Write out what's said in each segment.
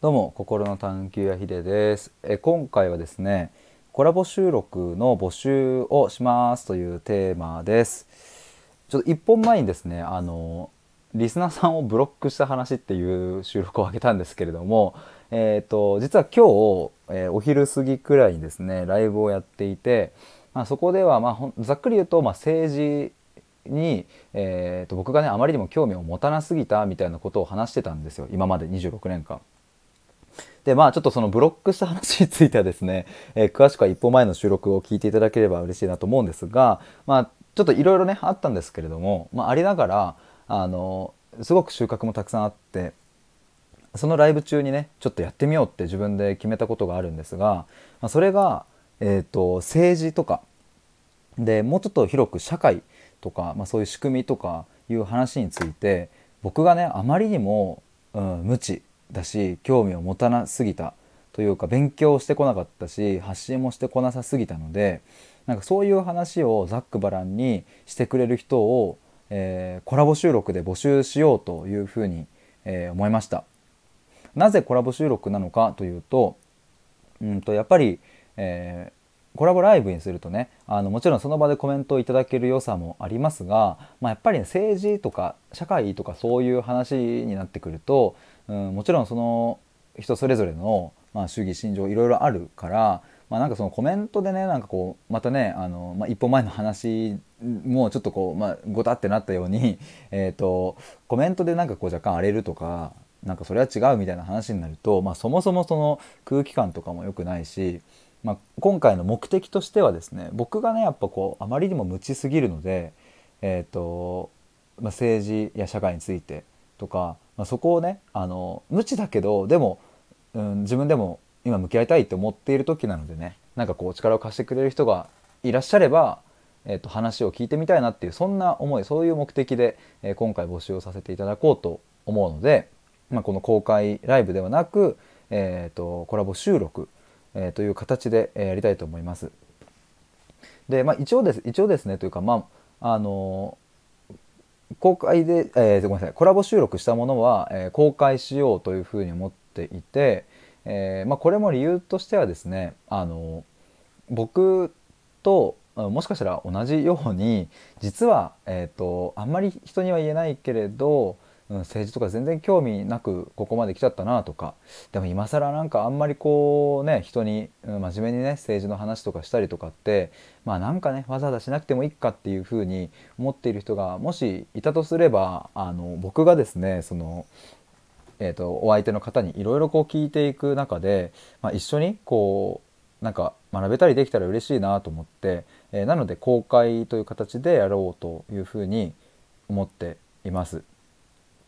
どうも心の探求やひでです。え今回はですねコラボ収録の募集をしますというテーマです。ちょっと一本前にですねあのリスナーさんをブロックした話っていう収録を上げたんですけれどもえっ、ー、と実は今日、えー、お昼過ぎくらいにですねライブをやっていて、まあ、そこでは、まあ、ざっくり言うと、まあ、政治に、えーと僕がねあまりにも興味を持たなすぎたみたいなことを話してたんですよ。今まで26年間。で、まあちょっとそのブロックした話についてはですね、えー、詳しくは一歩前の収録を聞いていただければ嬉しいなと思うんですが、まあちょっといろいろね、あったんですけれども、まあありながら、あの、すごく収穫もたくさんあって、そのライブ中にね、ちょっとやってみようって自分で決めたことがあるんですが、まあ、それが、えっ、ー、と、政治とか、で、もうちょっと広く社会とか、まあそういう仕組みとかいう話について、僕がね、あまりにも、うん、無知だし興味を持たなすぎたというか勉強してこなかったし発信もしてこなさすぎたのでなんかそういう話をざっくばらんにしてくれる人を、えー、コラボ収録で募集しようというふうに、えー、思いました。なぜコラボ収録なのかというと,、うんとやっぱり、えー、コラボライブにするとねあのもちろんその場でコメントをいただける良さもありますが、まあ、やっぱり、ね、政治とか社会とかそういう話になってくるとうん、もちろんその人それぞれの、まあ、主義心情いろいろあるから、まあ、なんかそのコメントでねなんかこうまたねあの、まあ、一歩前の話もちょっとこう、まあ、ごたってなったように、えーと、コメントでなんかこう若干荒れるとかなんかそれは違うみたいな話になると、まあ、そもそもその空気感とかも良くないし、まあ、今回の目的としてはですね僕がねやっぱこうあまりにも無知すぎるので、えーとまあ、政治や社会についてとかまあ、そこをねあの無知だけどでも、うん、自分でも今向き合いたいって思っている時なのでねなんかこう力を貸してくれる人がいらっしゃれば、えー、と話を聞いてみたいなっていうそんな思いそういう目的で、えー、今回募集をさせていただこうと思うので、まあ、この公開ライブではなく、えー、とコラボ収録、えー、という形でえやりたいと思います。で、まあ、一応です一応ですねというかまああの公開で、えー、ごめんなさいコラボ収録したものは、えー、公開しようというふうに思っていて、えーまあ、これも理由としてはですねあの僕ともしかしたら同じように実は、えーとあんまり人には言えないけれどん、政治とか全然興味なくここまで来ちゃったなとかでも今更なんかあんまりこうね人に、うん、真面目にね政治の話とかしたりとかってまあなんかねわざわざしなくてもいいかっていうふうに思っている人がもしいたとすればあの僕がですねそのえーと、お相手の方にいろいろこう聞いていく中で、まあ、一緒にこうなんか学べたりできたら嬉しいなと思って、えー、なので公開という形でやろうというふうに思っています。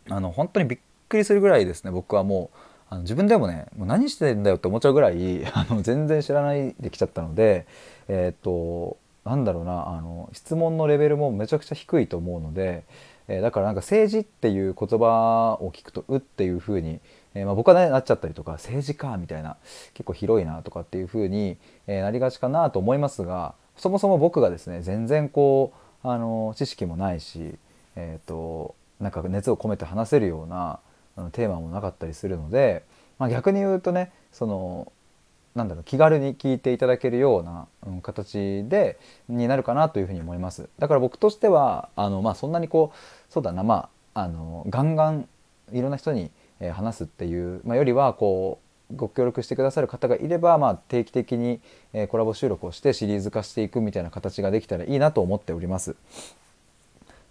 あの本当にびっくりするぐらいですね僕はもう。あの自分でもねもう何してんだよって思っちゃうぐらい あの全然知らないできちゃったのでえっ、となんだろうなあの質問のレベルもめちゃくちゃ低いと思うので、えー、だからなんか政治っていう言葉を聞くとうっていう風に、えー、まあ、僕はねなっちゃったりとか政治かみたいな結構広いなとかっていう風に、え、なりがちかなと思いますがそもそも僕がですね全然こうあの知識もないしえっ、となんか熱を込めて話せるようなテーマもなかったりするので、まあ、逆に言うとねそのなんだろう気軽に聞いていただけるような、うん、形でになるかなというふうに思いますだから僕としてはあの、まあ、そんなにこうそうだなまああのガンガンいろんな人に、え話すっていう、まあ、よりはこうご協力してくださる方がいれば、まあ、定期的に、えコラボ収録をしてシリーズ化していくみたいな形ができたらいいなと思っております。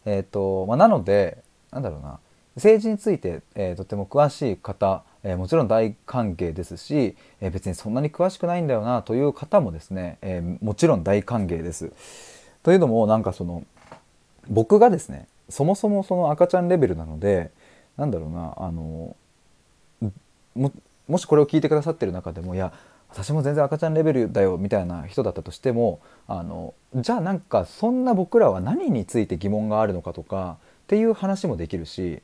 えーとまあ、なのでなんだろうな政治について、えー、とても詳しい方、えー、もちろん大歓迎ですし、えー、別にそんなに詳しくないんだよなという方もですね、え、もちろん大歓迎です。というのもなんかその僕がですねそもそもその赤ちゃんレベルなのでなんだろうなあのももしこれを聞いてくださってる中でもいや私も全然赤ちゃんレベルだよみたいな人だったとしてもあのじゃあなんかそんな僕らは何について疑問があるのかとかっていう話もできるし、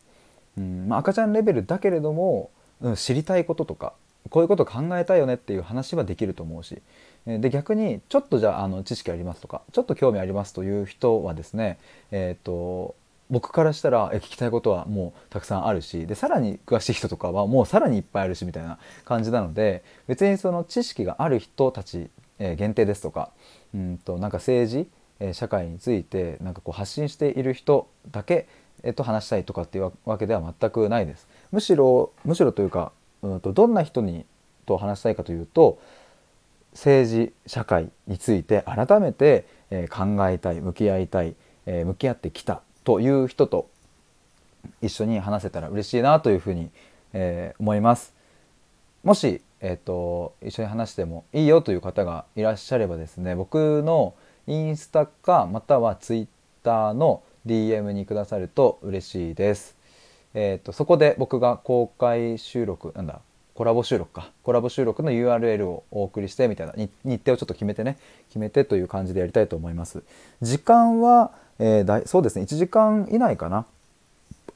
うんまあ、赤ちゃんレベルだけれども、うん、知りたいこととかこういうこと考えたいよねっていう話はできると思うしで逆にちょっとじゃああの知識ありますとかちょっと興味ありますという人はですね、えーと僕からしたら聞きたいことはもうたくさんあるしでさらに詳しい人とかはもうさらにいっぱいあるしみたいな感じなので別にその知識がある人たち、え、限定ですとかうんとなんか政治、えー、社会についてなんかこう発信している人だけ、えー、と話したいとかっていうわけでは全くないです。むしろむしろというか、うんとどんな人にと話したいかというと政治社会について改めて、えー、考えたい向き合いたい、えー、向き合ってきたという人と一緒に話せたら嬉しいなというふうに、えー、思います。もし、えーと、一緒に話してもいいよという方がいらっしゃればですね僕のインスタかまたはツイッターの DM にくださると嬉しいです。えーと、そこで僕が公開収録なんだコラボ収録か。コラボ収録の URL をお送りしてみたいな日程をちょっと決めてね。決めてという感じでやりたいと思います。時間は、えー、だいそうですね1時間以内かな。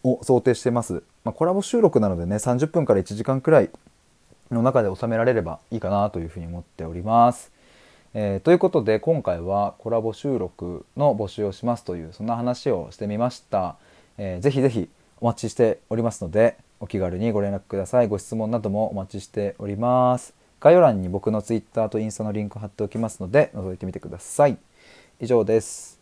を想定してます、まあ、コラボ収録なのでね30分から1時間くらいの中で収められればいいかなというふうに思っております、えー、ということで今回はコラボ収録の募集をしますというそんな話をしてみました、えー、ぜひぜひお待ちしておりますのでお気軽にご連絡ください。ご質問などもお待ちしております。概要欄に僕の Twitter とインスタのリンク貼っておきますので、覗いてみてください。以上です。